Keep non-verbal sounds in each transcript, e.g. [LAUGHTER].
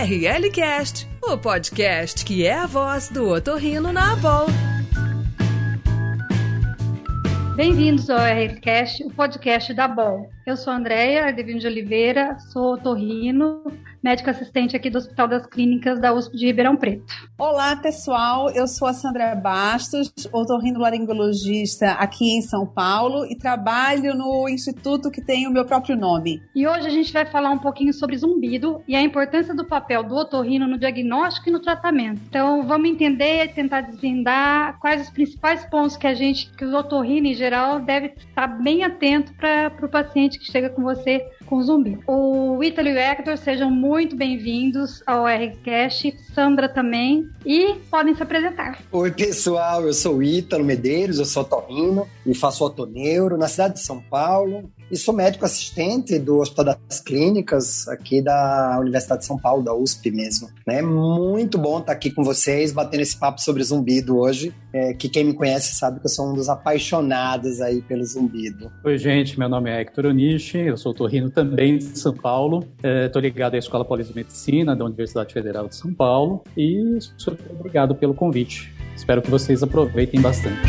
ORLcast, o podcast que é a voz do otorrino na Abol. Bem-vindos ao RLcast, o podcast da Abol. Eu sou a Andréia Ardevino de Oliveira, sou otorrino, médica assistente aqui do Hospital das Clínicas da USP de Ribeirão Preto. Olá, pessoal. Eu sou a Sandra Bastos, otorrinolaringologista aqui em São Paulo e trabalho no instituto que tem o meu próprio nome. E hoje a gente vai falar um pouquinho sobre zumbido e a importância do papel do otorrino no diagnóstico e no tratamento. Então, vamos entender e tentar desvendar quais os principais pontos que a gente, que os otorrinos em geral, deve estar bem atento para o paciente que chega com você com zumbi. O Ítalo e o Hector sejam muito bem-vindos ao RCast, Sandra também, e podem se apresentar. Oi, pessoal, eu sou o Ítalo Medeiros, eu sou torrino e faço otoneuro na cidade de São Paulo. E sou médico assistente do Hospital das Clínicas, aqui da Universidade de São Paulo, da USP mesmo. É muito bom estar aqui com vocês, batendo esse papo sobre zumbido hoje. É, que quem me conhece sabe que eu sou um dos apaixonados aí pelo zumbido. Oi, gente, meu nome é Hector Onishi, eu sou torrino também de São Paulo. Estou é, ligado à Escola Paulista de Medicina da Universidade Federal de São Paulo e super obrigado pelo convite. Espero que vocês aproveitem bastante.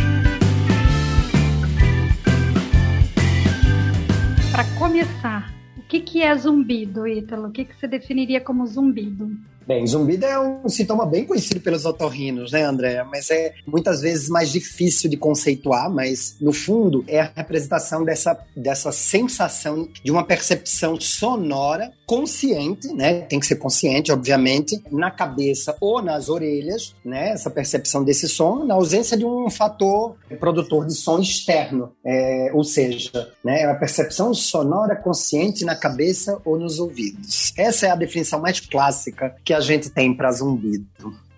Para começar, o que, que é zumbido, Ítalo? O que, que você definiria como zumbido? Bem, zumbido é um sintoma bem conhecido pelos otorrinos, né, André? Mas é muitas vezes mais difícil de conceituar, mas no fundo é a representação dessa, dessa sensação de uma percepção sonora consciente, né? Tem que ser consciente, obviamente, na cabeça ou nas orelhas, né? Essa percepção desse som, na ausência de um fator produtor de som externo, é, ou seja, né? É a percepção sonora consciente na cabeça ou nos ouvidos. Essa é a definição mais clássica que a a gente tem para zumbido.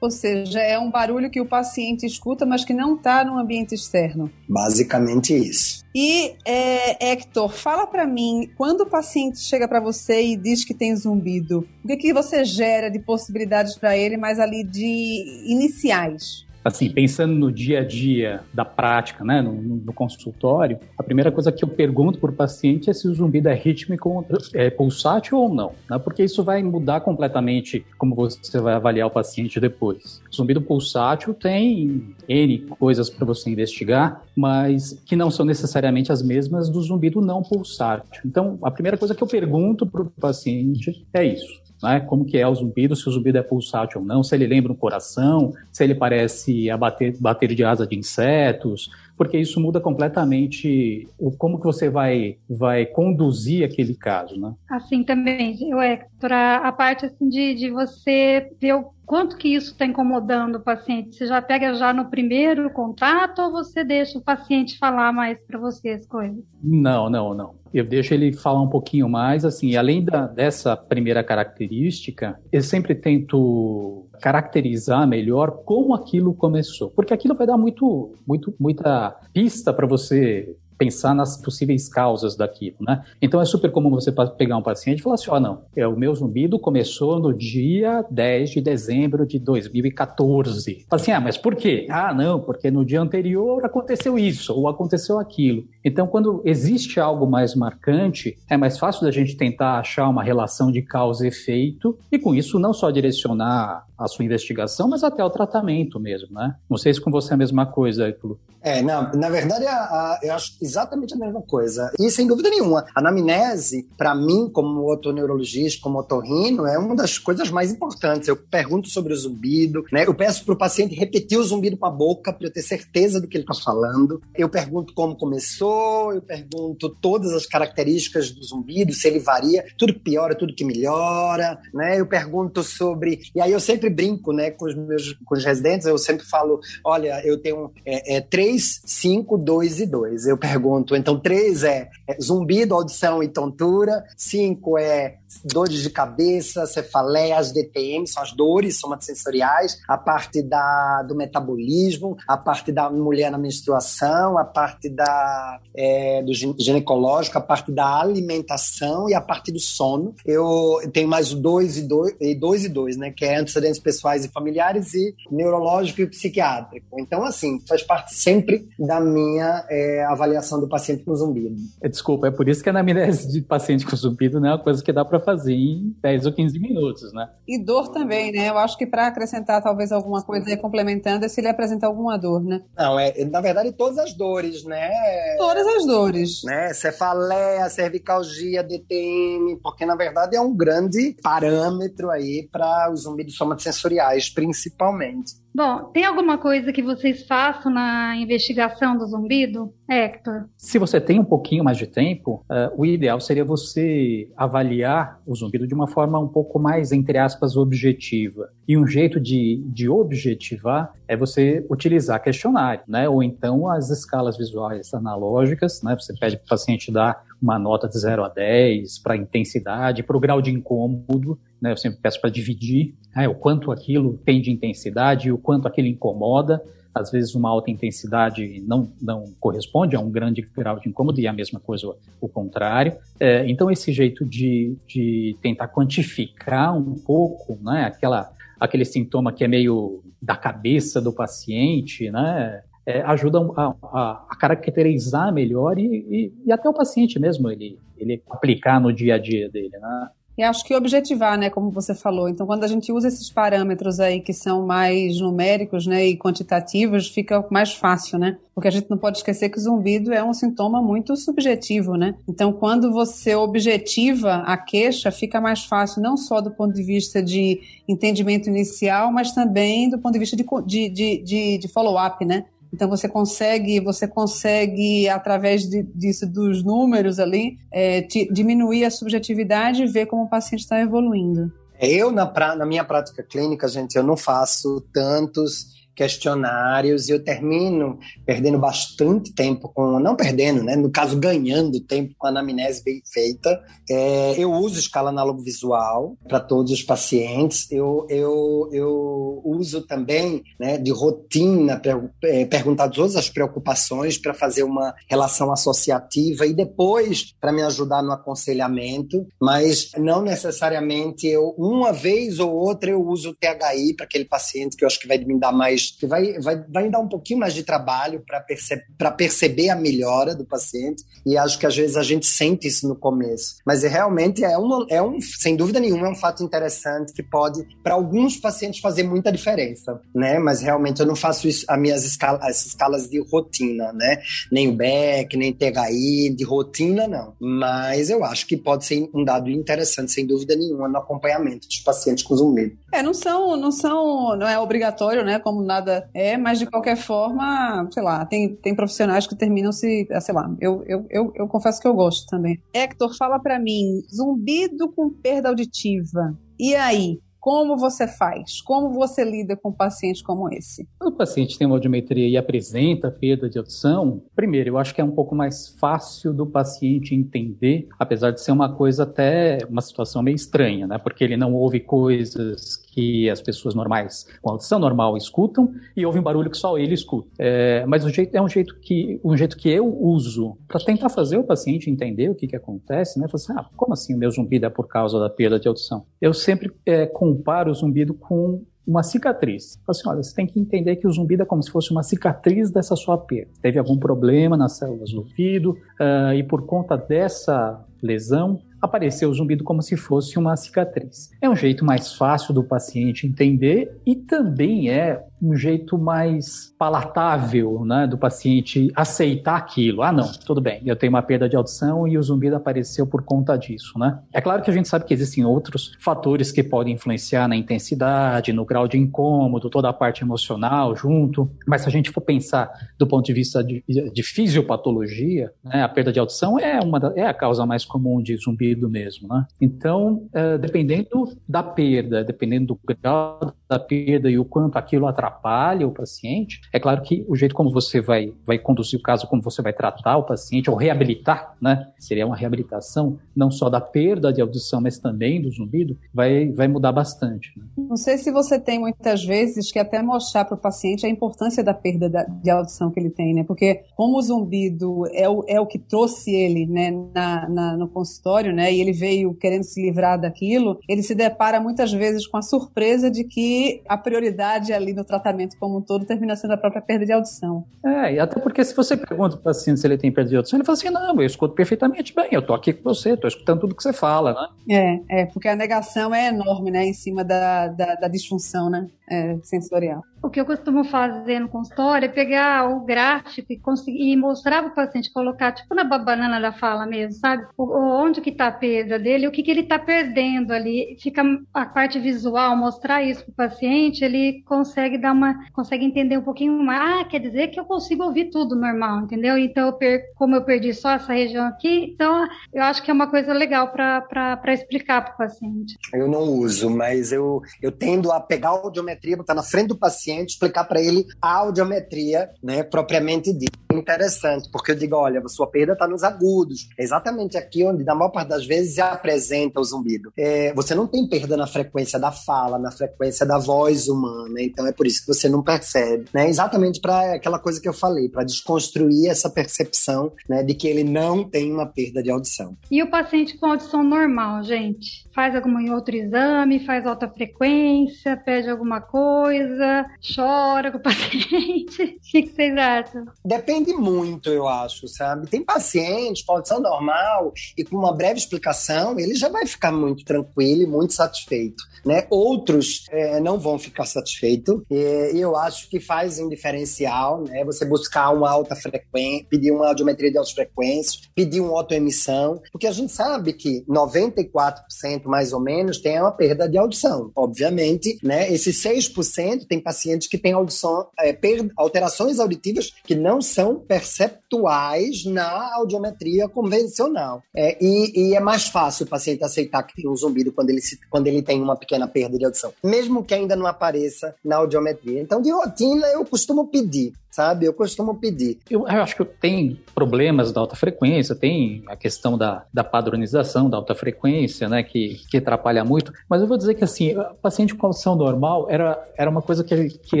Ou seja, é um barulho que o paciente escuta, mas que não está no ambiente externo. Basicamente isso. E, é, Hector, fala para mim, quando o paciente chega para você e diz que tem zumbido, o que, que você gera de possibilidades para ele, mas ali de iniciais? Assim, pensando no dia a dia da prática, né, no, no consultório, a primeira coisa que eu pergunto para o paciente é se o zumbido é rítmico, é pulsátil ou não, né, porque isso vai mudar completamente como você vai avaliar o paciente depois. Zumbido pulsátil tem N coisas para você investigar, mas que não são necessariamente as mesmas do zumbido não pulsátil. Então, a primeira coisa que eu pergunto para o paciente é isso né? Como que é o zumbido, se o zumbido é pulsátil ou não, se ele lembra um coração, se ele parece a bater, bater de asa de insetos, porque isso muda completamente o como que você vai vai conduzir aquele caso, né? Assim também, eu Hector, a, a parte assim de, de você ver o quanto que isso está incomodando o paciente? Você já pega já no primeiro contato ou você deixa o paciente falar mais para você as coisas? Não, não, não. Eu deixo ele falar um pouquinho mais, assim, além da, dessa primeira característica, eu sempre tento caracterizar melhor como aquilo começou, porque aquilo vai dar muito, muito, muita pista para você pensar nas possíveis causas daquilo, né? Então é super comum você pegar um paciente e falar assim, ó, oh, não, é, o meu zumbido começou no dia 10 de dezembro de 2014. Fala assim, ah, mas por quê? Ah, não, porque no dia anterior aconteceu isso, ou aconteceu aquilo. Então, quando existe algo mais marcante, é mais fácil da gente tentar achar uma relação de causa e efeito, e com isso não só direcionar a sua investigação, mas até o tratamento mesmo, né? Não sei se com você é a mesma coisa, Ítalo. É, não, na verdade, a, a, eu acho exatamente a mesma coisa. E sem dúvida nenhuma, a anamnese, para mim, como otoneurologista, como otorrino, é uma das coisas mais importantes. Eu pergunto sobre o zumbido, né? Eu peço para o paciente repetir o zumbido com a boca para eu ter certeza do que ele está falando. Eu pergunto como começou, eu pergunto todas as características do zumbido, se ele varia, tudo que piora, tudo que melhora, né? Eu pergunto sobre. E aí eu sempre brinco, né, com os meus com os residentes, eu sempre falo: olha, eu tenho é, é, 3, 5, 2 e 2. Eu pergunto pergunto. Então, três é, é zumbido, audição e tontura. Cinco é dores de cabeça, cefaleia, as DTM, são as dores somatosensoriais, a parte da, do metabolismo, a parte da mulher na menstruação, a parte da, é, do ginecológico, a parte da alimentação e a parte do sono. Eu tenho mais dois e dois, e dois e dois, né? Que é antecedentes pessoais e familiares e neurológico e psiquiátrico. Então, assim, faz parte sempre da minha é, avaliação do paciente com zumbido. Desculpa, é por isso que a anamnese de paciente com zumbido não é uma coisa que dá para para fazer em 10 ou 15 minutos, né? E dor também, né? Eu acho que para acrescentar talvez alguma coisa aí complementando é se ele apresentar alguma dor, né? Não, é, na verdade, todas as dores, né? Todas as dores. Né? Cefaleia, cervicalgia, DTM, porque na verdade é um grande parâmetro aí para os zumbidos somatosensoriais, principalmente. Bom, tem alguma coisa que vocês façam na investigação do zumbido, Hector? Se você tem um pouquinho mais de tempo, uh, o ideal seria você avaliar o zumbido de uma forma um pouco mais, entre aspas, objetiva. E um jeito de, de objetivar é você utilizar questionário, né? Ou então as escalas visuais analógicas, né? Você pede para o paciente dar uma nota de 0 a 10 para intensidade, para o grau de incômodo, né? Eu sempre peço para dividir né? o quanto aquilo tem de intensidade e o quanto aquilo incomoda. Às vezes uma alta intensidade não, não corresponde a um grande grau de incômodo e a mesma coisa o contrário. É, então esse jeito de, de tentar quantificar um pouco, né? Aquela aquele sintoma que é meio da cabeça do paciente, né? É, ajuda a, a, a, caracterizar melhor e, e, e, até o paciente mesmo ele, ele aplicar no dia a dia dele, né? E acho que objetivar, né, como você falou. Então, quando a gente usa esses parâmetros aí que são mais numéricos, né, e quantitativos, fica mais fácil, né? Porque a gente não pode esquecer que o zumbido é um sintoma muito subjetivo, né? Então, quando você objetiva a queixa, fica mais fácil, não só do ponto de vista de entendimento inicial, mas também do ponto de vista de, de, de, de follow-up, né? Então você consegue, você consegue através de, disso dos números ali é, te, diminuir a subjetividade e ver como o paciente está evoluindo. Eu na, pra, na minha prática clínica, gente, eu não faço tantos questionários e eu termino perdendo bastante tempo com, não perdendo, né? No caso, ganhando tempo com a anamnese bem feita. É, eu uso escala análogo visual para todos os pacientes. Eu, eu, eu uso também, né, de rotina, é, perguntar todas as preocupações para fazer uma relação associativa e depois para me ajudar no aconselhamento, mas não necessariamente eu, uma vez ou outra, eu uso o THI para aquele paciente que eu acho que vai me dar mais que vai, vai, vai dar um pouquinho mais de trabalho para perce perceber a melhora do paciente, e acho que às vezes a gente sente isso no começo. Mas é, realmente é, uma, é um, sem dúvida nenhuma, é um fato interessante que pode, para alguns pacientes, fazer muita diferença, né? Mas realmente eu não faço isso, as minhas escalas, as escalas de rotina, né? Nem o Beck, nem THI, de rotina, não. Mas eu acho que pode ser um dado interessante, sem dúvida nenhuma, no acompanhamento dos pacientes com zumbido. É, não são, não são, não é obrigatório, né? Como na é, mas de qualquer forma, sei lá, tem, tem profissionais que terminam se, ah, sei lá, eu, eu, eu, eu confesso que eu gosto também. Hector, fala para mim, zumbido com perda auditiva. E aí, como você faz? Como você lida com um paciente como esse? Quando o paciente tem uma audiometria e apresenta perda de audição, primeiro, eu acho que é um pouco mais fácil do paciente entender, apesar de ser uma coisa até uma situação meio estranha, né? Porque ele não ouve coisas que as pessoas normais, com audição normal, escutam e ouve um barulho que só ele escuta. É, mas o jeito, é um jeito que um jeito que eu uso para tentar fazer o paciente entender o que, que acontece, né? Falar assim, ah, como assim o meu zumbido é por causa da perda de audição? Eu sempre é, comparo o zumbido com uma cicatriz. Assim, olha, você tem que entender que o zumbido é como se fosse uma cicatriz dessa sua perda. Teve algum problema nas células do ouvido uh, e por conta dessa lesão, apareceu o zumbido como se fosse uma cicatriz. É um jeito mais fácil do paciente entender e também é um jeito mais palatável né, do paciente aceitar aquilo. Ah, não, tudo bem, eu tenho uma perda de audição e o zumbido apareceu por conta disso. Né? É claro que a gente sabe que existem outros fatores que podem influenciar na intensidade, no grau de incômodo, toda a parte emocional junto, mas se a gente for pensar do ponto de vista de, de fisiopatologia, né, a perda de audição é, uma da, é a causa mais comum de zumbido mesmo. Né? Então, é, dependendo da perda, dependendo do grau da perda e o quanto aquilo atrapalha, atrapalha o paciente. É claro que o jeito como você vai, vai conduzir o caso, como você vai tratar o paciente, ou reabilitar, né? Seria uma reabilitação não só da perda de audição, mas também do zumbido, vai, vai mudar bastante. Né? Não sei se você tem muitas vezes que até mostrar para o paciente a importância da perda da, de audição que ele tem, né? Porque como o zumbido é o, é o que trouxe ele, né, na, na, no consultório, né? E ele veio querendo se livrar daquilo, ele se depara muitas vezes com a surpresa de que a prioridade ali no tratamento tratamento como um todo termina sendo a própria perda de audição. É, e até porque se você pergunta para o paciente se ele tem perda de audição, ele fala assim, não, eu escuto perfeitamente bem, eu tô aqui com você, tô escutando tudo que você fala, né? É, é, porque a negação é enorme, né, em cima da, da, da disfunção, né, é, sensorial. O que eu costumo fazer no consultório é pegar o gráfico e, conseguir, mostrar para o paciente, colocar tipo na banana da fala mesmo, sabe? O, onde que está a perda dele, o que, que ele está perdendo ali. Fica a parte visual, mostrar isso para o paciente, ele consegue dar uma, consegue entender um pouquinho mais. Ah, quer dizer que eu consigo ouvir tudo normal, entendeu? Então, eu per, como eu perdi só essa região aqui, então eu acho que é uma coisa legal para explicar para o paciente. Eu não uso, mas eu, eu tendo a pegar a audiometria, botar na frente do paciente paciente, explicar para ele a audiometria, né, propriamente dita. Interessante, porque eu digo, olha, a sua perda está nos agudos. É exatamente aqui onde, na maior parte das vezes, se apresenta o zumbido. É, você não tem perda na frequência da fala, na frequência da voz humana, então é por isso que você não percebe. Né? Exatamente para aquela coisa que eu falei, para desconstruir essa percepção né, de que ele não tem uma perda de audição. E o paciente com audição normal, gente? Faz algum outro exame, faz alta frequência, pede alguma coisa, chora com o [LAUGHS] paciente? O que, vocês acham? Depende muito, eu acho, sabe? Tem pacientes com audição normal e com uma breve explicação, ele já vai ficar muito tranquilo e muito satisfeito. Né? Outros é, não vão ficar satisfeitos e eu acho que faz um diferencial, né? Você buscar uma alta frequência, pedir uma audiometria de altas frequências, pedir uma autoemissão, porque a gente sabe que 94% mais ou menos tem uma perda de audição. Obviamente, né? Esses 6% tem pacientes que têm audição, é, alterações auditivas que não são perceptuais na audiometria convencional. É, e, e, é mais fácil o paciente aceitar que tem um zumbido quando ele, se, quando ele tem uma pequena perda de audição, mesmo que ainda não apareça na audiometria. Então, de rotina, eu costumo pedir sabe? Eu costumo pedir. Eu, eu, acho que tem problemas da alta frequência, tem a questão da, da padronização da alta frequência, né, que, que atrapalha muito, mas eu vou dizer que, assim, paciente com audição normal era, era uma coisa que, que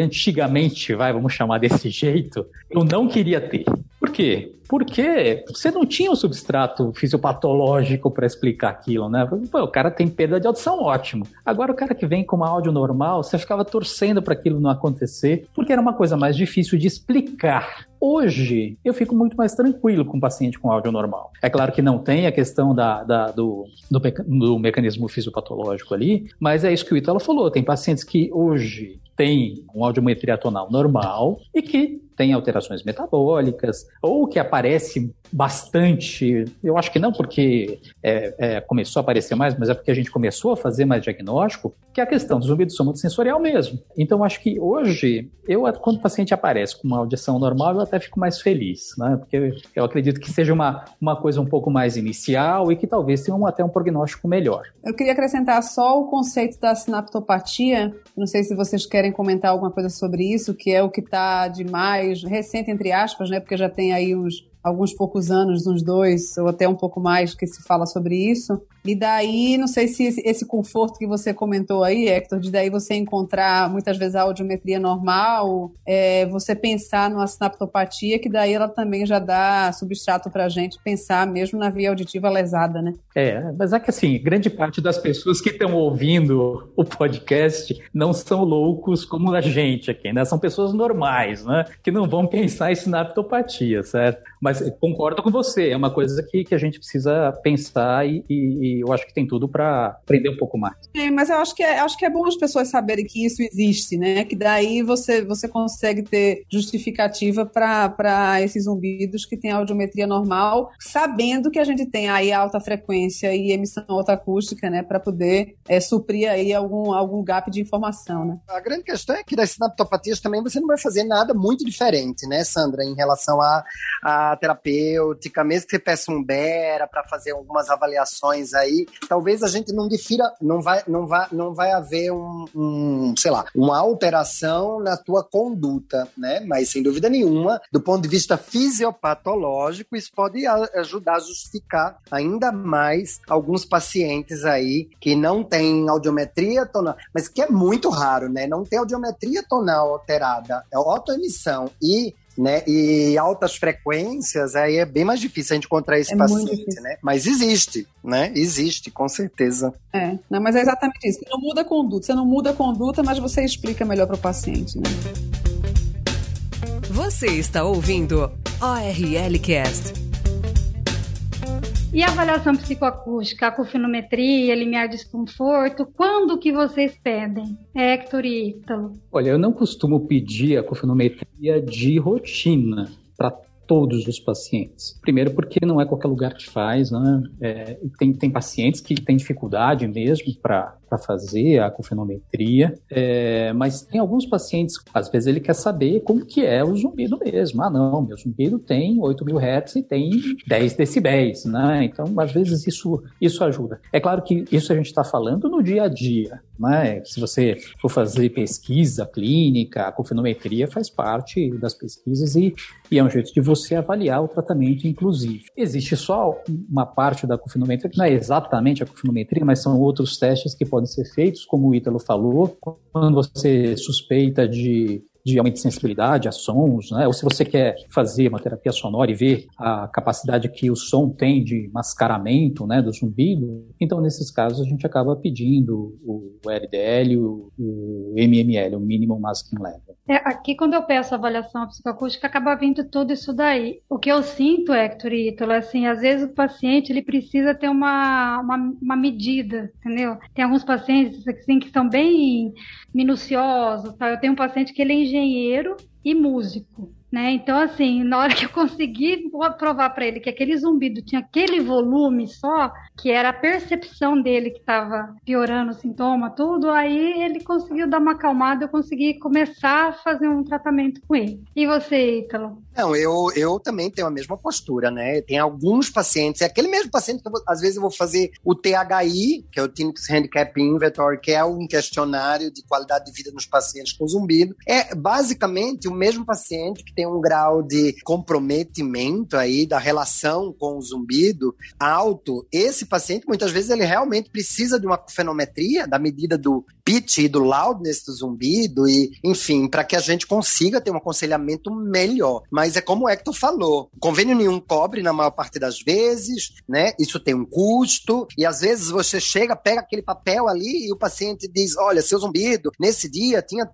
antigamente, vai, vamos chamar desse [LAUGHS] jeito, eu não queria ter. Por quê? Porque você não tinha um substrato fisiopatológico para explicar aquilo, né? Pô, o cara tem perda de audição, ótimo. Agora o cara que vem com uma áudio normal, você ficava torcendo para aquilo não acontecer, porque era uma coisa mais difícil de explicar. Hoje, eu fico muito mais tranquilo com o paciente com áudio normal. É claro que não tem a questão da, da do, do, do, mecanismo fisiopatológico ali, mas é isso que o Italo falou. Tem pacientes que hoje têm um audiometria tonal normal e que tem alterações metabólicas, ou que aparece bastante, eu acho que não porque é, é, começou a aparecer mais, mas é porque a gente começou a fazer mais diagnóstico, que é a questão do zumbido sensorial mesmo. Então, acho que hoje, eu quando o paciente aparece com uma audição normal, eu até fico mais feliz, né? Porque eu acredito que seja uma, uma coisa um pouco mais inicial e que talvez tenha um, até um prognóstico melhor. Eu queria acrescentar só o conceito da sinaptopatia, não sei se vocês querem comentar alguma coisa sobre isso, que é o que está de mais recente, entre aspas, né? Porque já tem aí uns alguns poucos anos, uns dois ou até um pouco mais que se fala sobre isso. E daí, não sei se esse conforto que você comentou aí, Hector, de daí você encontrar muitas vezes a audiometria normal, é, você pensar numa sinaptopatia, que daí ela também já dá substrato para a gente pensar mesmo na via auditiva lesada, né? É, mas é que assim, grande parte das pessoas que estão ouvindo o podcast não são loucos como a gente aqui, né? São pessoas normais, né? Que não vão pensar em sinaptopatia, certo? Mas concordo com você, é uma coisa que, que a gente precisa pensar e, e, e eu acho que tem tudo para aprender um pouco mais. É, mas eu acho que, é, acho que é bom as pessoas saberem que isso existe, né? Que daí você, você consegue ter justificativa para esses zumbidos que têm audiometria normal, sabendo que a gente tem aí alta frequência e emissão alta acústica, né? Para poder é, suprir aí algum, algum gap de informação, né? A grande questão é que das sinaptopatias também você não vai fazer nada muito diferente, né, Sandra, em relação a, a terapêutica, mesmo que você peça um BERA para fazer algumas avaliações aí, talvez a gente não difira, não vai, não vai, não vai haver um, um, sei lá, uma alteração na tua conduta, né? Mas sem dúvida nenhuma, do ponto de vista fisiopatológico, isso pode ajudar a justificar ainda mais alguns pacientes aí que não têm audiometria tonal, mas que é muito raro, né? Não ter audiometria tonal alterada, é autoemissão e né? E altas frequências, aí é bem mais difícil a gente encontrar esse É paciente, né? Mas existe, né? Existe, com certeza. É, não, mas é exatamente isso. Você não muda a conduta. Você não muda a conduta, mas você explica melhor para o paciente, né? Você está ouvindo ORL Cast. E avaliação psicoacústica, a cofinometria, limiar de desconforto, quando que vocês pedem, Hector e Ítalo? Olha, eu não costumo pedir a cofinometria de rotina para todos os pacientes. Primeiro, porque não é qualquer lugar que faz, né? É, tem, tem pacientes que têm dificuldade mesmo para fazer a cofinometria, é, mas tem alguns pacientes, às vezes ele quer saber como que é o zumbido mesmo. Ah, não, meu zumbido tem 8 mil hertz e tem 10 decibéis, né? Então, às vezes isso, isso ajuda. É claro que isso a gente está falando no dia a dia, né? Se você for fazer pesquisa clínica, a cofinometria faz parte das pesquisas e, e é um jeito de você avaliar o tratamento, inclusive. Existe só uma parte da cofinometria, que não é exatamente a cofinometria, mas são outros testes que podem ser feitos, como o Ítalo falou, quando você suspeita de de aumento de sensibilidade a sons, né? ou se você quer fazer uma terapia sonora e ver a capacidade que o som tem de mascaramento né, do zumbido, então nesses casos a gente acaba pedindo o RDL, o, MML, o Minimum Masking Level. É, aqui, quando eu peço avaliação psicoacústica, acaba vindo tudo isso daí. O que eu sinto, Hector e Ítalo, é assim, às vezes o paciente ele precisa ter uma, uma, uma medida, entendeu? Tem alguns pacientes assim, que são bem minuciosos. Tá? Eu tenho um paciente que ele é engenheiro e músico. Né? Então, assim, na hora que eu consegui provar para ele que aquele zumbido tinha aquele volume só, que era a percepção dele que estava piorando o sintoma, tudo, aí ele conseguiu dar uma acalmada, eu consegui começar a fazer um tratamento com ele. E você, Ítalo? Não, eu, eu também tenho a mesma postura, né? Tem alguns pacientes, é aquele mesmo paciente que eu, às vezes eu vou fazer o THI, que é o Tinnitus Handicap Inventory, que é um questionário de qualidade de vida nos pacientes com zumbido. É basicamente o mesmo paciente que tem um grau de comprometimento aí da relação com o zumbido alto. Esse paciente, muitas vezes, ele realmente precisa de uma fenometria da medida do pitch e do loudness do zumbido e, enfim, para que a gente consiga ter um aconselhamento melhor. Mas é como o Hector falou, convênio nenhum cobre na maior parte das vezes, né? Isso tem um custo e às vezes você chega, pega aquele papel ali e o paciente diz, olha, seu zumbido nesse dia tinha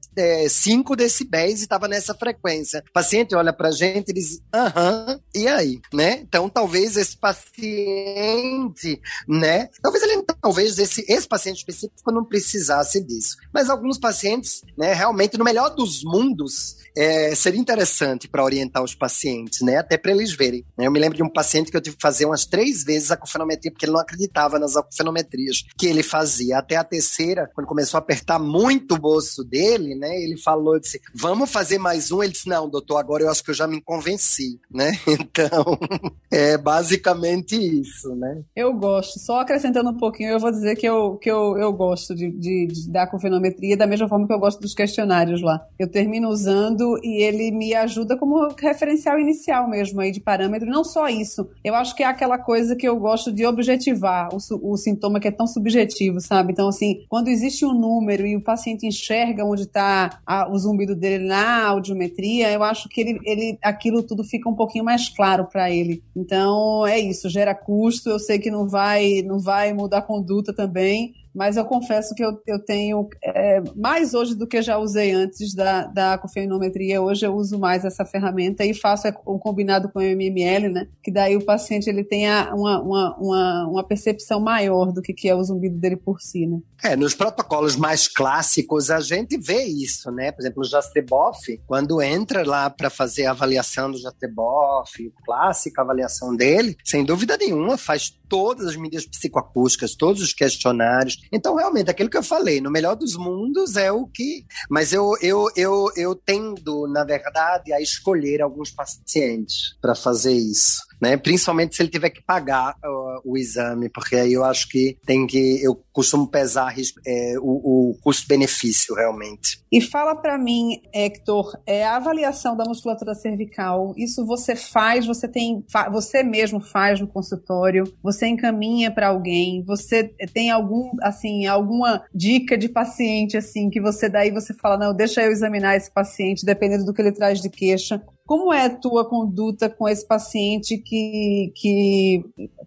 5 é, decibéis e estava nessa frequência. O paciente olha pra gente e diz, aham, e aí, né? Então talvez esse paciente, né? Talvez ele, talvez esse, esse paciente específico não precisasse disso. Mas alguns pacientes, né, realmente, no melhor dos mundos, é, seria interessante para orientar os pacientes, né? Até para eles verem. Né? Eu me lembro de um paciente que eu tive que fazer umas três vezes a acufenometria, porque ele não acreditava nas acufenometrias que ele fazia. Até a terceira, quando começou a apertar muito o bolso dele, né? Ele falou, disse, vamos fazer mais um? Ele disse, não, doutor, agora eu acho que eu já me convenci, né? [LAUGHS] Então, é basicamente isso, né? Eu gosto. Só acrescentando um pouquinho, eu vou dizer que eu, que eu, eu gosto de, de, de dar confenometria da mesma forma que eu gosto dos questionários lá. Eu termino usando e ele me ajuda como referencial inicial mesmo aí de parâmetro. Não só isso, eu acho que é aquela coisa que eu gosto de objetivar o, o sintoma que é tão subjetivo, sabe? Então, assim, quando existe um número e o paciente enxerga onde está o zumbido dele na audiometria, eu acho que ele, ele aquilo tudo fica um pouquinho mais claro para ele. Então, é isso, gera custo, eu sei que não vai, não vai mudar a conduta também, mas eu confesso que eu, eu tenho é, mais hoje do que já usei antes da, da cofeinometria. Hoje eu uso mais essa ferramenta e faço um combinado com o MML, né? Que daí o paciente ele tenha uma, uma, uma, uma percepção maior do que, que é o zumbido dele por si, né? É, nos protocolos mais clássicos a gente vê isso, né? Por exemplo, o Jastreboff, quando entra lá para fazer a avaliação do Jastreboff, clássica avaliação dele, sem dúvida nenhuma, faz todas as medidas psicoacústicas, todos os questionários. Então, realmente, aquilo que eu falei, no melhor dos mundos é o que. Mas eu, eu, eu, eu tendo, na verdade, a escolher alguns pacientes para fazer isso. Né? Principalmente se ele tiver que pagar uh, o exame, porque aí eu acho que tem que. Eu costumo pesar é, o, o custo-benefício realmente. E fala para mim, Hector, é, a avaliação da musculatura cervical, isso você faz, você tem, você mesmo faz no consultório, você encaminha para alguém, você tem algum, assim, alguma dica de paciente, assim, que você daí você fala, não, deixa eu examinar esse paciente, dependendo do que ele traz de queixa, Como é a tua conduta com esse paciente que, que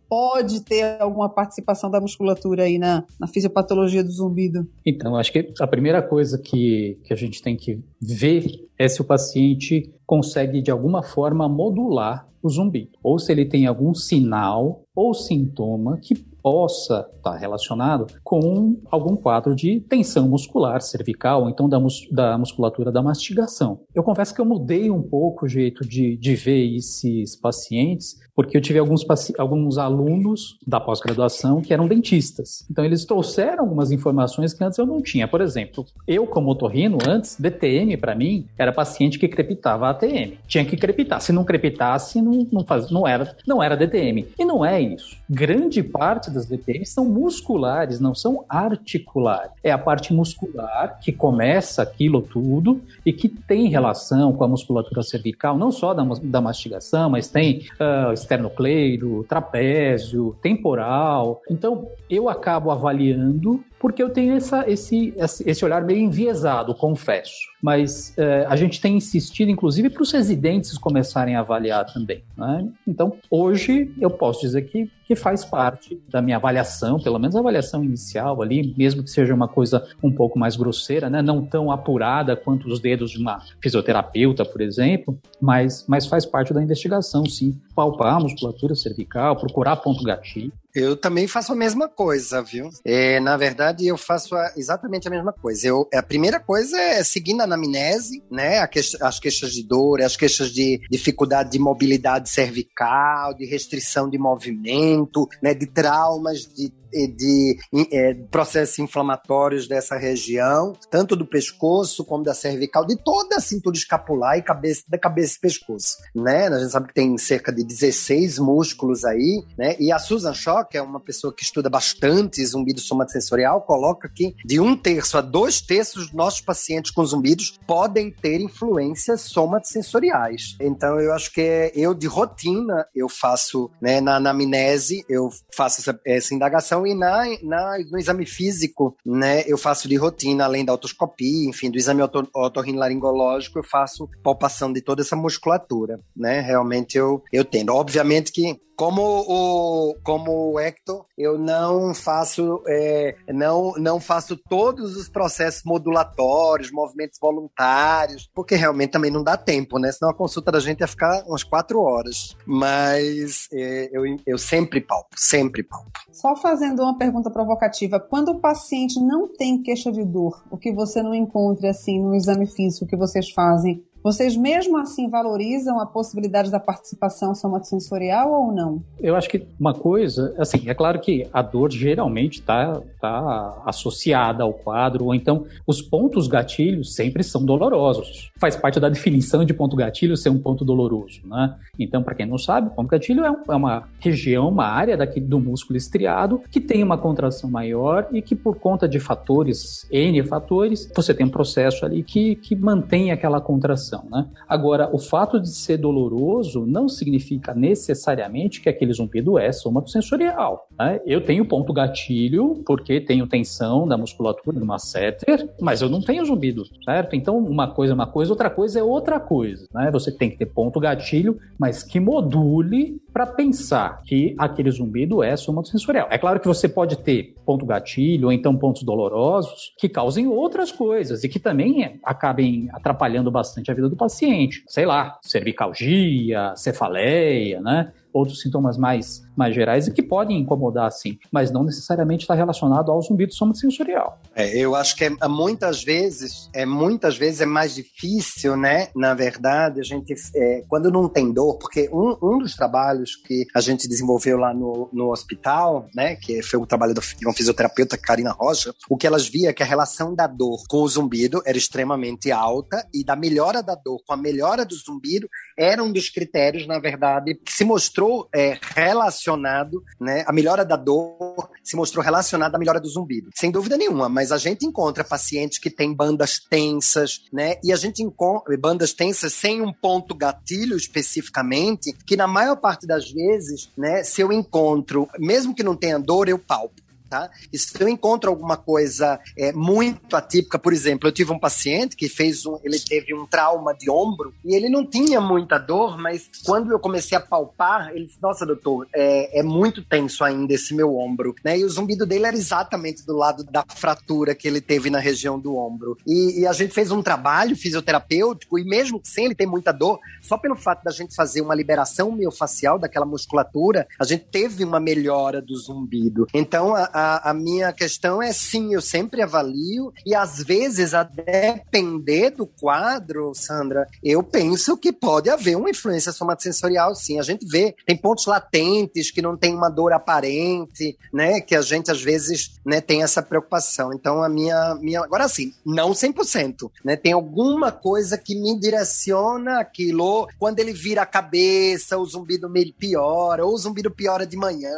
pode ter alguma participação da musculatura aí na, na fisiopatologia do zumbido? Então, acho que a primeira coisa que, que a gente tem que ver é se o paciente consegue, de alguma forma, modular o zumbido. Ou se ele tem algum sinal ou sintoma que possa estar relacionado com algum quadro de tensão muscular cervical, ou então da, mus da musculatura da mastigação. Eu confesso que eu mudei um pouco o jeito de, de ver esses pacientes, porque eu tive alguns, alguns alunos da pós-graduação que eram dentistas. Então, eles trouxeram algumas informações que antes eu não tinha. Por exemplo, eu, como otorrino, antes, DTM para mim era paciente que crepitava ATM. Tinha que crepitar. Se não crepitasse, não, não, faz, não, era, não era DTM. E não é isso. Grande parte das DTMs são musculares, não são articulares. É a parte muscular que começa aquilo tudo e que tem relação com a musculatura cervical, não só da, da mastigação, mas tem uh, esternocleido, trapézio, temporal. Então, eu acabo avaliando porque eu tenho essa, esse, esse olhar meio enviesado, confesso. Mas é, a gente tem insistido, inclusive, para os residentes começarem a avaliar também. Né? Então, hoje, eu posso dizer que, que faz parte da minha avaliação, pelo menos a avaliação inicial ali, mesmo que seja uma coisa um pouco mais grosseira, né? não tão apurada quanto os dedos de uma fisioterapeuta, por exemplo, mas, mas faz parte da investigação, sim. Palpar a musculatura cervical, procurar ponto gatilho. Eu também faço a mesma coisa, viu? É, na verdade, eu faço a, exatamente a mesma coisa. Eu, a primeira coisa é seguir na anamnese, né? Que, as queixas de dor, as queixas de dificuldade de mobilidade cervical, de restrição de movimento, né? De traumas, de de é, processos inflamatórios dessa região, tanto do pescoço como da cervical, de toda a cintura escapular e cabeça, da cabeça e pescoço, né? A gente sabe que tem cerca de 16 músculos aí, né? E a Susan Shaw, que é uma pessoa que estuda bastante zumbido somatosensorial, coloca que de um terço a dois terços dos nossos pacientes com zumbidos podem ter influências somatosensoriais. Então, eu acho que é, eu, de rotina, eu faço, né, na anamnese, eu faço essa, essa indagação e na, na, no exame físico, né, eu faço de rotina, além da otoscopia, enfim, do exame otorrinolaringológico, eu faço palpação de toda essa musculatura, né? Realmente eu, eu tendo. Obviamente que como o, como o Hector, eu não faço, é, não, não faço todos os processos modulatórios, movimentos voluntários, porque realmente também não dá tempo, né? Senão a consulta da gente ia ficar umas quatro horas. Mas é, eu, eu sempre palpo, sempre palpo. Só fazendo uma pergunta provocativa, quando o paciente não tem queixa de dor, o que você não encontra assim no exame físico que vocês fazem, vocês mesmo assim valorizam a possibilidade da participação somatosensorial ou não? Eu acho que uma coisa, assim, é claro que a dor geralmente está tá associada ao quadro, ou então os pontos gatilhos sempre são dolorosos. Faz parte da definição de ponto gatilho ser um ponto doloroso, né? Então, para quem não sabe, ponto gatilho é, um, é, uma região, uma área daqui do músculo estriado que tem uma contração maior e que por conta de fatores, N fatores, você tem um processo ali que, que mantém aquela contração. Né? Agora, o fato de ser doloroso não significa necessariamente que aquele zumbido é somatosensorial. Né? Eu tenho ponto gatilho porque tenho tensão da musculatura do masseter, mas eu não tenho zumbido, certo? Então, uma coisa é uma coisa, outra coisa é outra coisa. Né? Você tem que ter ponto gatilho, mas que module para pensar que aquele zumbido é somatosensorial. É claro que você pode ter ponto gatilho ou então pontos dolorosos que causem outras coisas e que também acabem atrapalhando bastante a vida do paciente. Sei lá, cervicalgia, cefaleia, né? Outros sintomas mais, mais gerais e que podem incomodar, sim, mas não necessariamente está relacionado ao zumbido somatosensorial. É, eu acho que é, é, muitas vezes, é muitas vezes é mais difícil, né? Na verdade, a gente, é, quando não tem dor, porque um, um dos trabalhos que a gente desenvolveu lá no, no hospital, né? Que foi o trabalho de uma fisioterapeuta, Karina Rocha, o que elas via é que a relação da dor com o zumbido era extremamente alta e da melhora da dor com a melhora do zumbido era um dos critérios, na verdade, que se mostrou mostrou é, relacionado, né? A melhora da dor se mostrou relacionada à melhora do zumbido. Sem dúvida nenhuma, mas a gente encontra pacientes que têm bandas tensas, né? E a gente encontra bandas tensas sem um ponto gatilho especificamente, que na maior parte das vezes, né, se eu encontro, mesmo que não tenha dor, eu palpo tá? E se eu encontro alguma coisa é, muito atípica, por exemplo, eu tive um paciente que fez um, ele teve um trauma de ombro e ele não tinha muita dor, mas quando eu comecei a palpar, ele disse, nossa, doutor, é, é muito tenso ainda esse meu ombro, né? E o zumbido dele era exatamente do lado da fratura que ele teve na região do ombro. E, e a gente fez um trabalho fisioterapêutico e mesmo sem ele ter muita dor, só pelo fato da gente fazer uma liberação miofacial daquela musculatura, a gente teve uma melhora do zumbido. Então, a, a, a minha questão é sim, eu sempre avalio e às vezes, a depender do quadro, Sandra, eu penso que pode haver uma influência somatosensorial, sim. A gente vê, tem pontos latentes que não tem uma dor aparente, né? Que a gente às vezes né, tem essa preocupação. Então, a minha. minha agora, assim, não 100%, né? Tem alguma coisa que me direciona aquilo. Quando ele vira a cabeça, o zumbido meio piora, ou o zumbido piora de manhã,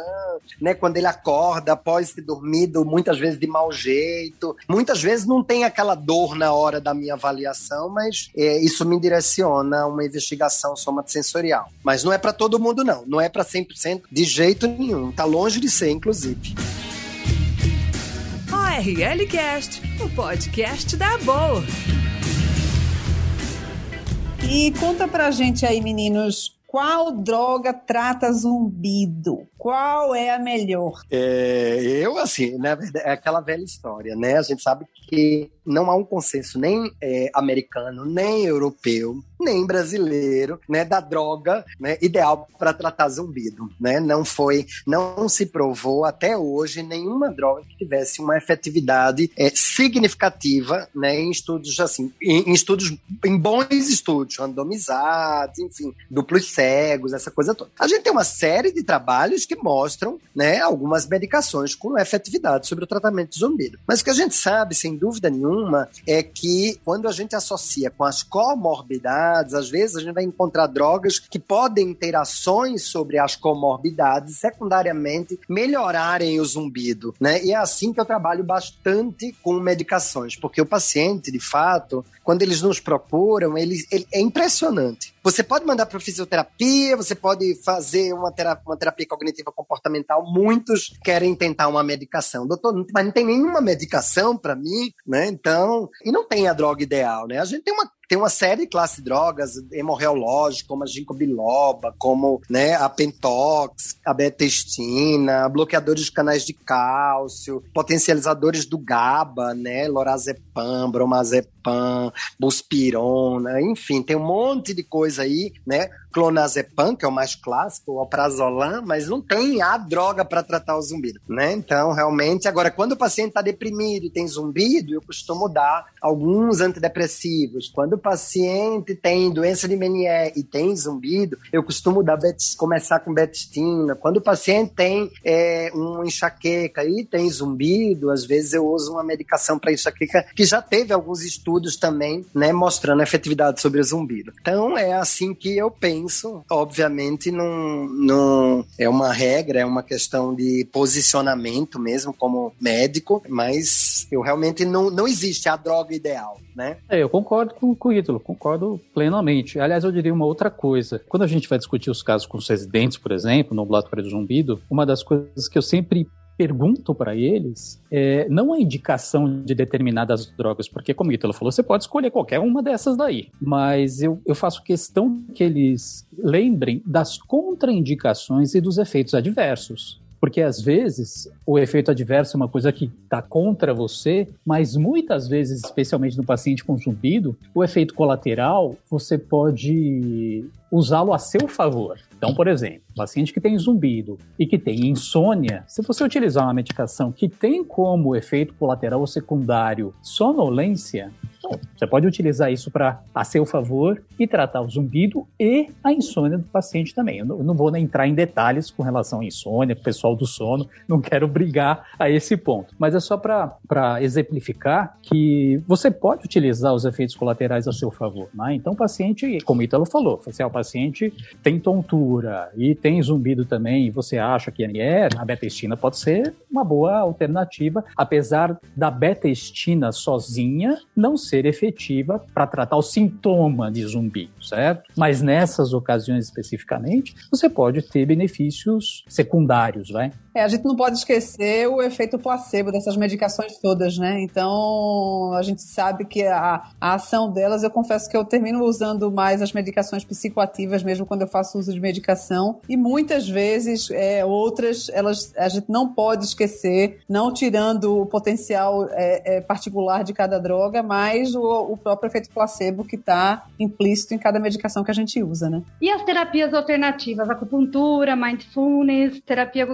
né? Quando ele acorda após ter dormido, muitas vezes de mau jeito. Muitas vezes não tem aquela dor na hora da minha avaliação, mas é, isso me direciona a uma investigação somatosensorial. Mas não é para todo mundo, não. Não é para 100% de jeito nenhum. Tá longe de ser, inclusive. ORL Cast, o podcast da boa. E conta pra gente aí, meninos, qual droga trata zumbido? Qual é a melhor? É, eu, assim, na verdade, é aquela velha história, né? A gente sabe que não há um consenso nem é, americano, nem europeu, nem brasileiro, né, da droga, né, ideal para tratar zumbido, né? Não foi, não se provou até hoje nenhuma droga que tivesse uma efetividade é, significativa, né, em estudos assim, em, em, estudos, em bons estudos, randomizados, enfim, duplos cegos, essa coisa toda. A gente tem uma série de trabalhos que mostram, né, algumas medicações com efetividade sobre o tratamento de zumbido. Mas o que a gente sabe, sem dúvida nenhuma, é que quando a gente associa com as comorbidades, às vezes a gente vai encontrar drogas que podem ter ações sobre as comorbidades, secundariamente melhorarem o zumbido, né? E é assim que eu trabalho bastante com medicações, porque o paciente, de fato, quando eles nos procuram, ele, ele é impressionante. Você pode mandar para fisioterapia, você pode fazer uma terapia, uma terapia cognitiva comportamental. Muitos querem tentar uma medicação. Doutor, mas não tem nenhuma medicação para mim, né? Então, e não tem a droga ideal, né? A gente tem uma tem uma série de classe de drogas hemorreológicas, como a ginkgo biloba, como né, a pentox, a betestina, bloqueadores de canais de cálcio, potencializadores do GABA, né, lorazepam, bromazepam, buspirona, enfim, tem um monte de coisa aí, né? Clonazepam, que é o mais clássico, o alprazolam, mas não tem a droga para tratar o zumbido, né? Então, realmente, agora, quando o paciente está deprimido e tem zumbido, eu costumo dar alguns antidepressivos. Quando o paciente tem doença de Menier e tem zumbido, eu costumo dar começar com betistina. Quando o paciente tem é, uma enxaqueca e tem zumbido, às vezes eu uso uma medicação para enxaqueca que já teve alguns estudos também, né, mostrando a efetividade sobre o zumbido. Então, é assim que eu penso penso, obviamente, não, não é uma regra, é uma questão de posicionamento mesmo como médico, mas eu realmente não, não existe a droga ideal, né? É, eu concordo com, com o Ítalo, concordo plenamente. Aliás, eu diria uma outra coisa. Quando a gente vai discutir os casos com os residentes, por exemplo, no ambulatório do zumbido, uma das coisas que eu sempre pergunto para eles é, não a indicação de determinadas drogas, porque, como o Ítalo falou, você pode escolher qualquer uma dessas daí. Mas eu, eu faço questão que eles lembrem das contraindicações e dos efeitos adversos. Porque às vezes o efeito adverso é uma coisa que está contra você, mas muitas vezes, especialmente no paciente com zumbido, o efeito colateral você pode usá-lo a seu favor. Então, por exemplo, paciente que tem zumbido e que tem insônia, se você utilizar uma medicação que tem como efeito colateral ou secundário sonolência, você pode utilizar isso para a seu favor e tratar o zumbido e a insônia do paciente também. Eu não, vou entrar em detalhes com relação à insônia, pessoal do sono, não quero brigar a esse ponto. Mas é só para exemplificar que você pode utilizar os efeitos colaterais a seu favor. Né? Então, o paciente, como o Ítalo falou, se o paciente tem tontura e tem zumbido também, e você acha que é, a betestina pode ser uma boa alternativa, apesar da betestina sozinha não ser efetiva para tratar o sintoma de zumbi, certo? Mas nessas ocasiões especificamente, você pode ter benefícios secundários, vai? É, a gente não pode esquecer o efeito placebo dessas medicações todas, né? Então, a gente sabe que a, a ação delas, eu confesso que eu termino usando mais as medicações psicoativas mesmo quando eu faço uso de medicação. E muitas vezes, é, outras, elas a gente não pode esquecer, não tirando o potencial é, é, particular de cada droga, mas o, o próprio efeito placebo que está implícito em cada medicação que a gente usa, né? E as terapias alternativas? Acupuntura, mindfulness, terapia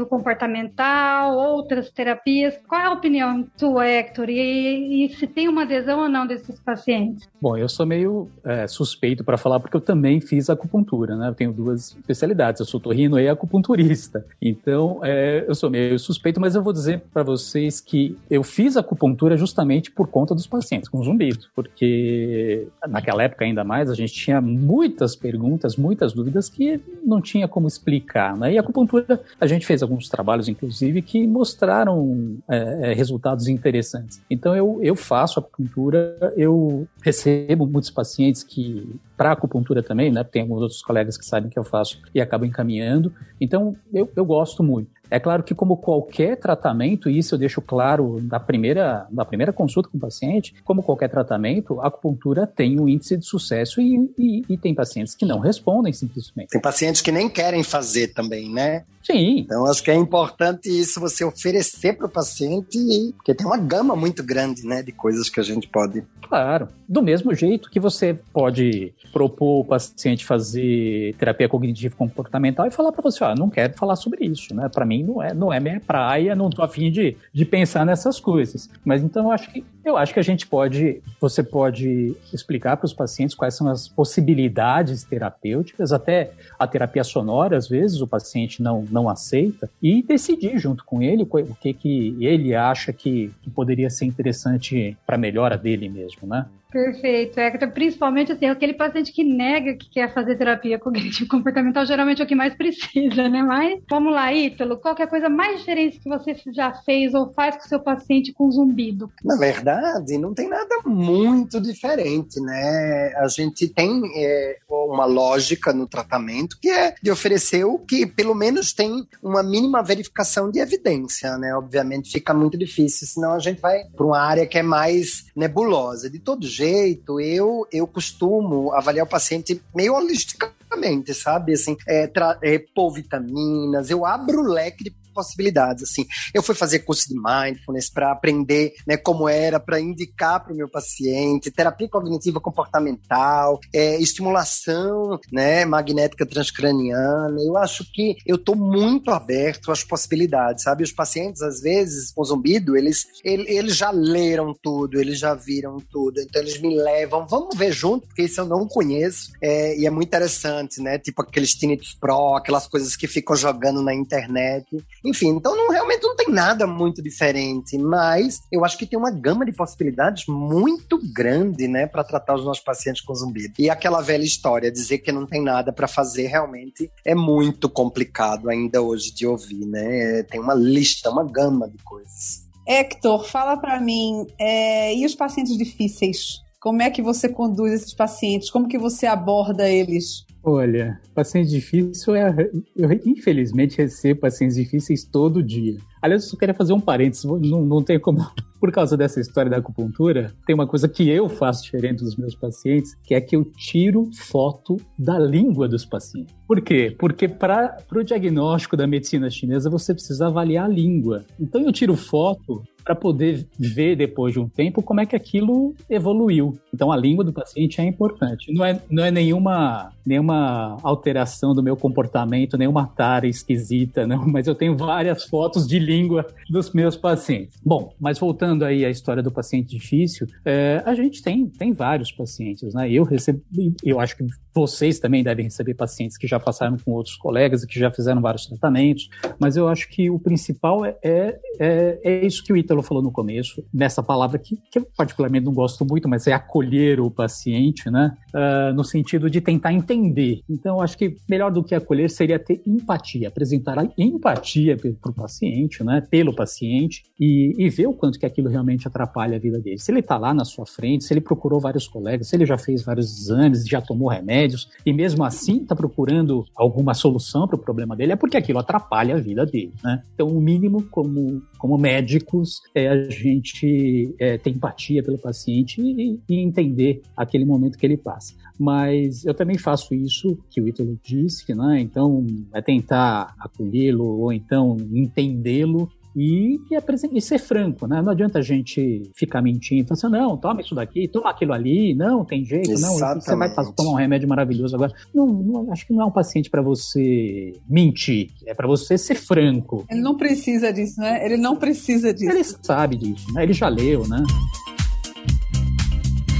cognitivo-comportamental, outras terapias. Qual é a opinião tua, Hector? E, e, se tem uma adesão ou não desses pacientes? Bom, eu sou meio é, suspeito para falar porque eu também fiz acupuntura, né? Eu tenho duas especialidades, eu sou torrino e acupunturista. Então, é, eu sou meio suspeito, mas eu vou dizer para vocês que eu fiz acupuntura justamente por conta dos pacientes com zumbido, porque naquela época ainda mais a gente tinha muitas perguntas, muitas dúvidas que não tinha como explicar, né? E a acupuntura, a gente fez alguns trabalhos, inclusive, que mostraram é, é resultados interessantes. Então, eu, eu faço acupuntura, eu recebo muitos pacientes que para acupuntura também, né? Tem alguns outros colegas que sabem que eu faço e acabam encaminhando. Então, eu, eu gosto muito. É claro que, como qualquer tratamento, e isso eu deixo claro na primeira, na primeira consulta com o paciente, como qualquer tratamento, a acupuntura tem um índice de sucesso e, e, e tem pacientes que não respondem simplesmente. Tem pacientes que nem querem fazer também, né? Sim. Então, acho que é importante isso você oferecer para o paciente, porque tem uma gama muito grande, né, de coisas que a gente pode. Claro. Do mesmo jeito que você pode propor o paciente fazer terapia cognitivo comportamental e falar para você, ó, não quero falar sobre isso, né? Para mim não é, não é minha praia, não tô afim de, de pensar nessas coisas. Mas então eu acho que eu acho que a gente pode, você pode explicar para os pacientes quais são as possibilidades terapêuticas, até a terapia sonora, às vezes o paciente não, não aceita, e decidir junto com ele o que, que ele acha que, que poderia ser interessante para a melhora dele mesmo, né? Perfeito, Hector. Principalmente assim, aquele paciente que nega que quer fazer terapia cognitivo [LAUGHS] comportamental, geralmente é o que mais precisa, né? Mas vamos lá, Ítalo, qual é a coisa mais diferente que você já fez ou faz com o seu paciente com zumbido? Na verdade, não tem nada muito diferente, né? A gente tem é, uma lógica no tratamento que é de oferecer o que pelo menos tem uma mínima verificação de evidência, né? Obviamente fica muito difícil, senão a gente vai para uma área que é mais nebulosa. De todo jeito, jeito, eu, eu costumo avaliar o paciente meio holisticamente, sabe? Assim, é, é, vitaminas, eu abro o leque de possibilidades. Assim, eu fui fazer curso de mindfulness para aprender né, como era, para indicar para o meu paciente, terapia cognitiva comportamental, é, estimulação né, magnética transcraniana. Eu acho que eu estou muito aberto às possibilidades, sabe? Os pacientes, às vezes, com zumbido, eles, eles já leram tudo, eles já viram tudo, então eles me levam, vamos ver junto, porque isso eu não conheço, é, e é muito interessante, né? Tipo aqueles tinnitus pro, aquelas coisas que ficam jogando na internet. Enfim, então não, realmente não tem nada muito diferente, mas eu acho que tem uma gama de possibilidades muito grande, né, para tratar os nossos pacientes com zumbido. E aquela velha história, dizer que não tem nada para fazer realmente é muito complicado ainda hoje de ouvir, né? Tem uma lista, uma gama de coisas. Hector, fala para mim, é, e os pacientes difíceis? Como é que você conduz esses pacientes? Como que você aborda eles? Olha, paciente difícil é. Eu, infelizmente, recebo pacientes difíceis todo dia. Aliás, eu só queria fazer um parênteses, não, não tem como. [LAUGHS] Por causa dessa história da acupuntura, tem uma coisa que eu faço diferente dos meus pacientes, que é que eu tiro foto da língua dos pacientes. Por quê? Porque para o diagnóstico da medicina chinesa você precisa avaliar a língua. Então eu tiro foto para poder ver depois de um tempo como é que aquilo evoluiu. Então a língua do paciente é importante. Não é, não é nenhuma, nenhuma alteração do meu comportamento, nenhuma tara esquisita, não, mas eu tenho várias fotos de língua dos meus pacientes. Bom, mas voltando aí à história do paciente difícil, é, a gente tem, tem vários pacientes, né? Eu recebo, eu acho que vocês também devem receber pacientes que já passaram com outros colegas e que já fizeram vários tratamentos, mas eu acho que o principal é, é, é, é isso que o Ítalo falou no começo, nessa palavra que, que, eu particularmente não gosto muito, mas é acolher o paciente, né? Uh, no sentido de tentar entender. Então, eu acho que melhor do que acolher seria ter empatia, apresentar a empatia para o paciente, início, né, pelo paciente e, e ver o quanto que aquilo realmente atrapalha a vida dele. Se ele está lá na sua frente, se ele procurou vários colegas, se ele já fez vários exames, já tomou remédios e mesmo assim está procurando alguma solução para o problema dele, é porque aquilo atrapalha a vida dele, né? Então, o mínimo como, como médicos é a gente é, ter empatia pelo paciente e, e entender aquele momento que ele passa mas eu também faço isso que o Ítalo disse, né? Então, é tentar acolhê-lo ou então entendê-lo e, e, e, ser franco, né? Não adianta a gente ficar mentindo, falando assim, não, toma isso daqui, toma aquilo ali, não, tem jeito, Exatamente. não, você vai tomar um remédio maravilhoso agora. Não, não acho que não é um paciente para você mentir, é para você ser franco. Ele não precisa disso, né? Ele não precisa disso. Ele sabe disso, né? Ele já leu, né?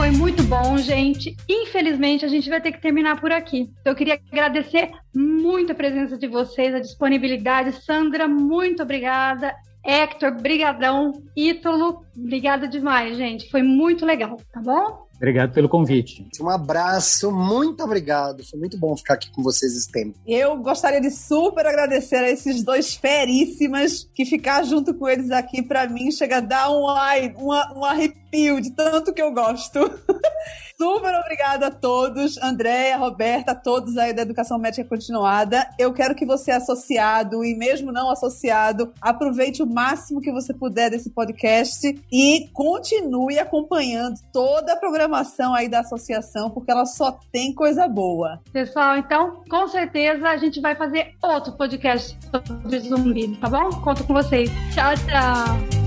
Foi muito bom, gente. Infelizmente, a gente vai ter que terminar por aqui. Então, eu queria agradecer muito a presença de vocês, a disponibilidade. Sandra, muito obrigada. Hector, brigadão. Ítalo, obrigada demais, gente. Foi muito legal, tá bom? Obrigado pelo convite. Um abraço, muito obrigado. Foi muito bom ficar aqui com vocês esse tempo. Eu gostaria de super agradecer a esses dois feríssimas que ficar junto com eles aqui para mim chega a dar um, ai, uma, um arrepio de tanto que eu gosto. [LAUGHS] Super obrigada a todos, Andréia, Roberta, a todos aí da Educação Médica Continuada. Eu quero que você, associado e mesmo não associado, aproveite o máximo que você puder desse podcast e continue acompanhando toda a programação aí da associação, porque ela só tem coisa boa. Pessoal, então, com certeza a gente vai fazer outro podcast sobre zumbi, tá bom? Conto com vocês. Tchau, tchau.